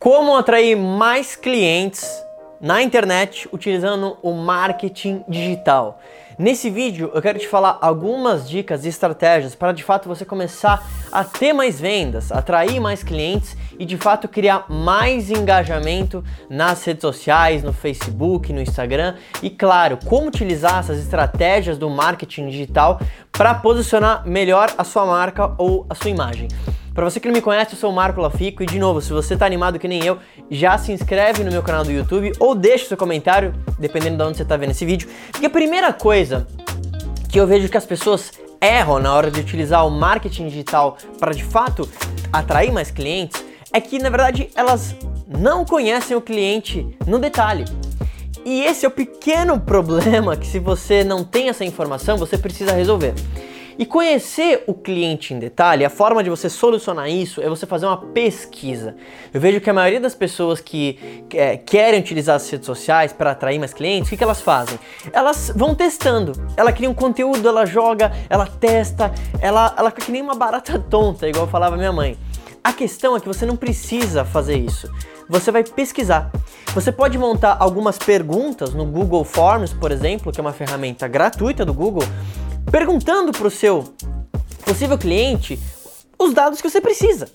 Como atrair mais clientes na internet utilizando o marketing digital. Nesse vídeo eu quero te falar algumas dicas e estratégias para de fato você começar a ter mais vendas, atrair mais clientes e de fato criar mais engajamento nas redes sociais, no Facebook, no Instagram e claro, como utilizar essas estratégias do marketing digital para posicionar melhor a sua marca ou a sua imagem. Para você que não me conhece, eu sou o Marco Lafico e de novo, se você está animado que nem eu, já se inscreve no meu canal do YouTube ou deixa seu comentário, dependendo de onde você está vendo esse vídeo. Porque a primeira coisa que eu vejo que as pessoas erram na hora de utilizar o marketing digital para de fato atrair mais clientes é que na verdade elas não conhecem o cliente no detalhe. E esse é o pequeno problema que se você não tem essa informação, você precisa resolver. E conhecer o cliente em detalhe, a forma de você solucionar isso é você fazer uma pesquisa. Eu vejo que a maioria das pessoas que é, querem utilizar as redes sociais para atrair mais clientes, o que, que elas fazem? Elas vão testando. Ela cria um conteúdo, ela joga, ela testa, ela, ela fica que nem uma barata tonta, igual falava minha mãe. A questão é que você não precisa fazer isso. Você vai pesquisar. Você pode montar algumas perguntas no Google Forms, por exemplo, que é uma ferramenta gratuita do Google, perguntando para o seu possível cliente os dados que você precisa.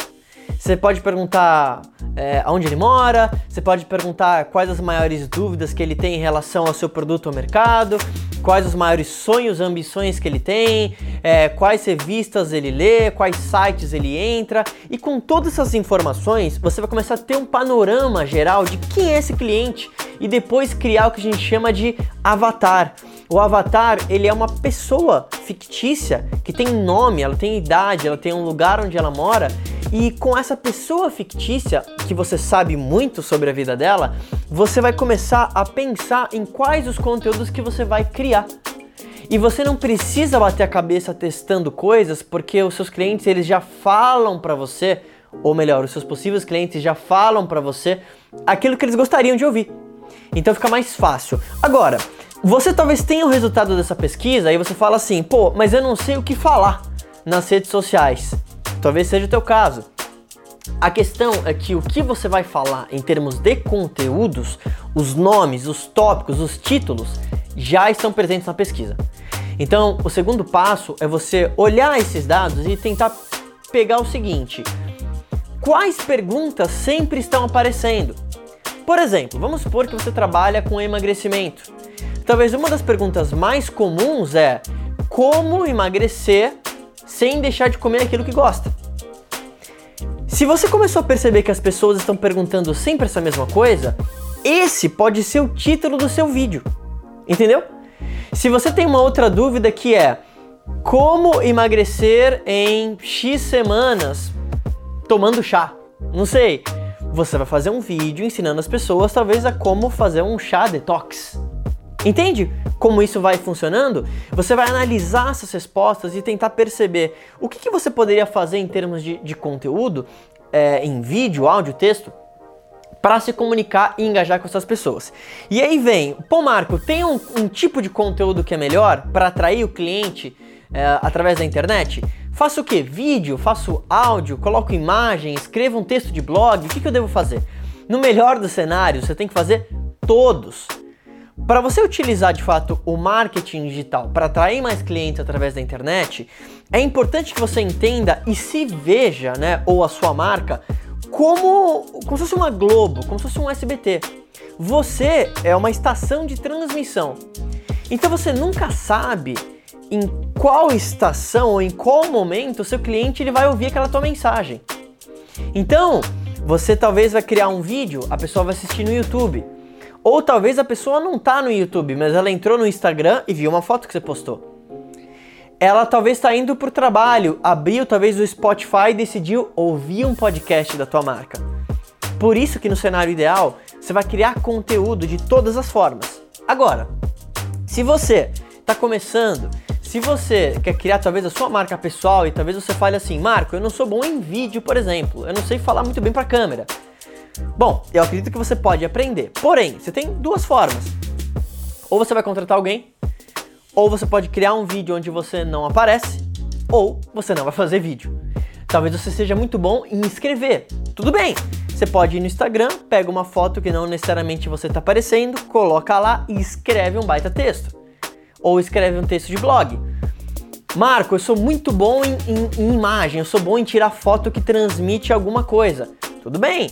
Você pode perguntar é, onde ele mora, você pode perguntar quais as maiores dúvidas que ele tem em relação ao seu produto ou mercado, quais os maiores sonhos, ambições que ele tem, é, quais revistas ele lê, quais sites ele entra. E com todas essas informações, você vai começar a ter um panorama geral de quem é esse cliente e depois criar o que a gente chama de avatar. O avatar, ele é uma pessoa fictícia que tem nome, ela tem idade, ela tem um lugar onde ela mora e com essa pessoa fictícia, que você sabe muito sobre a vida dela, você vai começar a pensar em quais os conteúdos que você vai criar. E você não precisa bater a cabeça testando coisas, porque os seus clientes eles já falam para você, ou melhor, os seus possíveis clientes já falam para você aquilo que eles gostariam de ouvir. Então fica mais fácil. Agora, você talvez tenha o resultado dessa pesquisa e você fala assim, pô, mas eu não sei o que falar nas redes sociais. Talvez seja o teu caso. A questão é que o que você vai falar em termos de conteúdos, os nomes, os tópicos, os títulos, já estão presentes na pesquisa. Então, o segundo passo é você olhar esses dados e tentar pegar o seguinte: quais perguntas sempre estão aparecendo? Por exemplo, vamos supor que você trabalha com emagrecimento. Talvez uma das perguntas mais comuns é como emagrecer sem deixar de comer aquilo que gosta. Se você começou a perceber que as pessoas estão perguntando sempre essa mesma coisa, esse pode ser o título do seu vídeo. Entendeu? Se você tem uma outra dúvida que é como emagrecer em X semanas tomando chá, não sei, você vai fazer um vídeo ensinando as pessoas talvez a como fazer um chá detox. Entende como isso vai funcionando? Você vai analisar essas respostas e tentar perceber o que, que você poderia fazer em termos de, de conteúdo, é, em vídeo, áudio, texto, para se comunicar e engajar com essas pessoas. E aí vem, pô Marco, tem um, um tipo de conteúdo que é melhor para atrair o cliente é, através da internet? Faço o que? Vídeo, faço áudio, coloco imagem, escrevo um texto de blog, o que, que eu devo fazer? No melhor dos cenários, você tem que fazer todos. Para você utilizar de fato o marketing digital para atrair mais clientes através da internet, é importante que você entenda e se veja, né, ou a sua marca, como, como se fosse uma Globo, como se fosse um SBT. Você é uma estação de transmissão. Então você nunca sabe em qual estação ou em qual momento o seu cliente ele vai ouvir aquela tua mensagem. Então, você talvez vai criar um vídeo, a pessoa vai assistir no YouTube. Ou talvez a pessoa não tá no YouTube, mas ela entrou no Instagram e viu uma foto que você postou. Ela talvez está indo para o trabalho, abriu talvez o Spotify e decidiu ouvir um podcast da tua marca. Por isso que no cenário ideal, você vai criar conteúdo de todas as formas. Agora, se você está começando se você quer criar talvez a sua marca pessoal e talvez você fale assim, Marco, eu não sou bom em vídeo, por exemplo, eu não sei falar muito bem para a câmera. Bom, eu acredito que você pode aprender. Porém, você tem duas formas. Ou você vai contratar alguém, ou você pode criar um vídeo onde você não aparece, ou você não vai fazer vídeo. Talvez você seja muito bom em escrever. Tudo bem. Você pode ir no Instagram, pega uma foto que não necessariamente você está aparecendo, coloca lá e escreve um baita texto. Ou escreve um texto de blog. Marco, eu sou muito bom em, em, em imagem, eu sou bom em tirar foto que transmite alguma coisa. Tudo bem,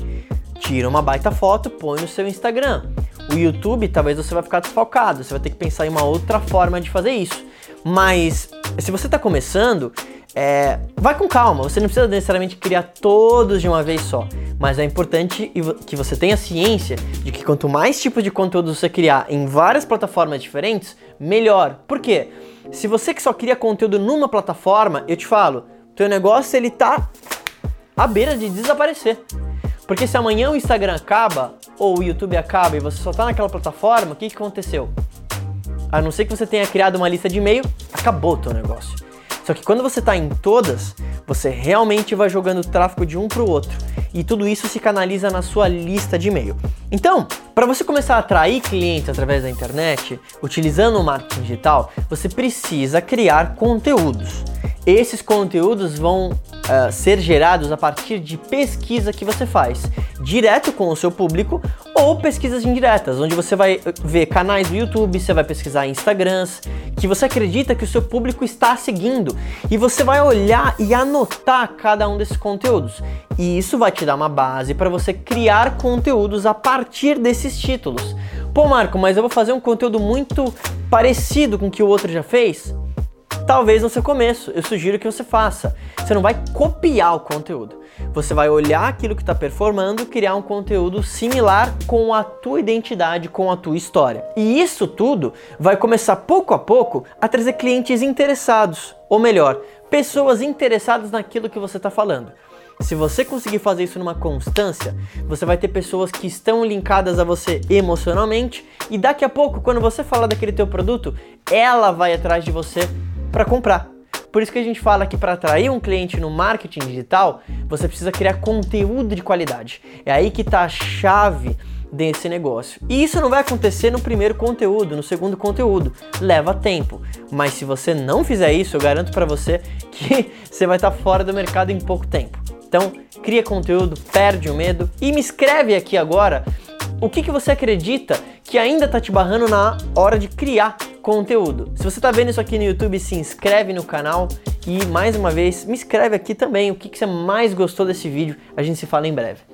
tira uma baita foto, põe no seu Instagram. O YouTube, talvez você vai ficar desfalcado, você vai ter que pensar em uma outra forma de fazer isso. Mas se você está começando, é, vai com calma, você não precisa necessariamente criar todos de uma vez só, mas é importante que você tenha ciência de que quanto mais tipos de conteúdo você criar em várias plataformas diferentes, melhor. Por quê? Se você que só cria conteúdo numa plataforma, eu te falo, teu negócio ele tá à beira de desaparecer. Porque se amanhã o Instagram acaba, ou o YouTube acaba e você só tá naquela plataforma, o que, que aconteceu? A não ser que você tenha criado uma lista de e-mail, acabou o teu negócio. Só que quando você está em todas, você realmente vai jogando tráfego de um para o outro e tudo isso se canaliza na sua lista de e-mail. Então, para você começar a atrair clientes através da internet, utilizando o marketing digital, você precisa criar conteúdos. Esses conteúdos vão uh, ser gerados a partir de pesquisa que você faz, direto com o seu público ou pesquisas indiretas, onde você vai ver canais do YouTube, você vai pesquisar Instagrams, que você acredita que o seu público está seguindo e você vai olhar e anotar cada um desses conteúdos. E isso vai te dar uma base para você criar conteúdos a partir desses títulos. Pô, Marco, mas eu vou fazer um conteúdo muito parecido com o que o outro já fez? Talvez no seu começo, eu sugiro que você faça. Você não vai copiar o conteúdo. Você vai olhar aquilo que está performando, criar um conteúdo similar com a tua identidade, com a tua história. E isso tudo vai começar pouco a pouco a trazer clientes interessados, ou melhor, pessoas interessadas naquilo que você está falando. Se você conseguir fazer isso numa constância, você vai ter pessoas que estão linkadas a você emocionalmente e daqui a pouco, quando você falar daquele teu produto, ela vai atrás de você para comprar. Por isso que a gente fala que para atrair um cliente no marketing digital, você precisa criar conteúdo de qualidade. É aí que está a chave desse negócio. E isso não vai acontecer no primeiro conteúdo, no segundo conteúdo. Leva tempo. Mas se você não fizer isso, eu garanto para você que você vai estar tá fora do mercado em pouco tempo. Então, cria conteúdo, perde o medo e me escreve aqui agora o que, que você acredita que ainda está te barrando na hora de criar conteúdo. Se você está vendo isso aqui no YouTube, se inscreve no canal e mais uma vez me escreve aqui também o que, que você mais gostou desse vídeo. A gente se fala em breve.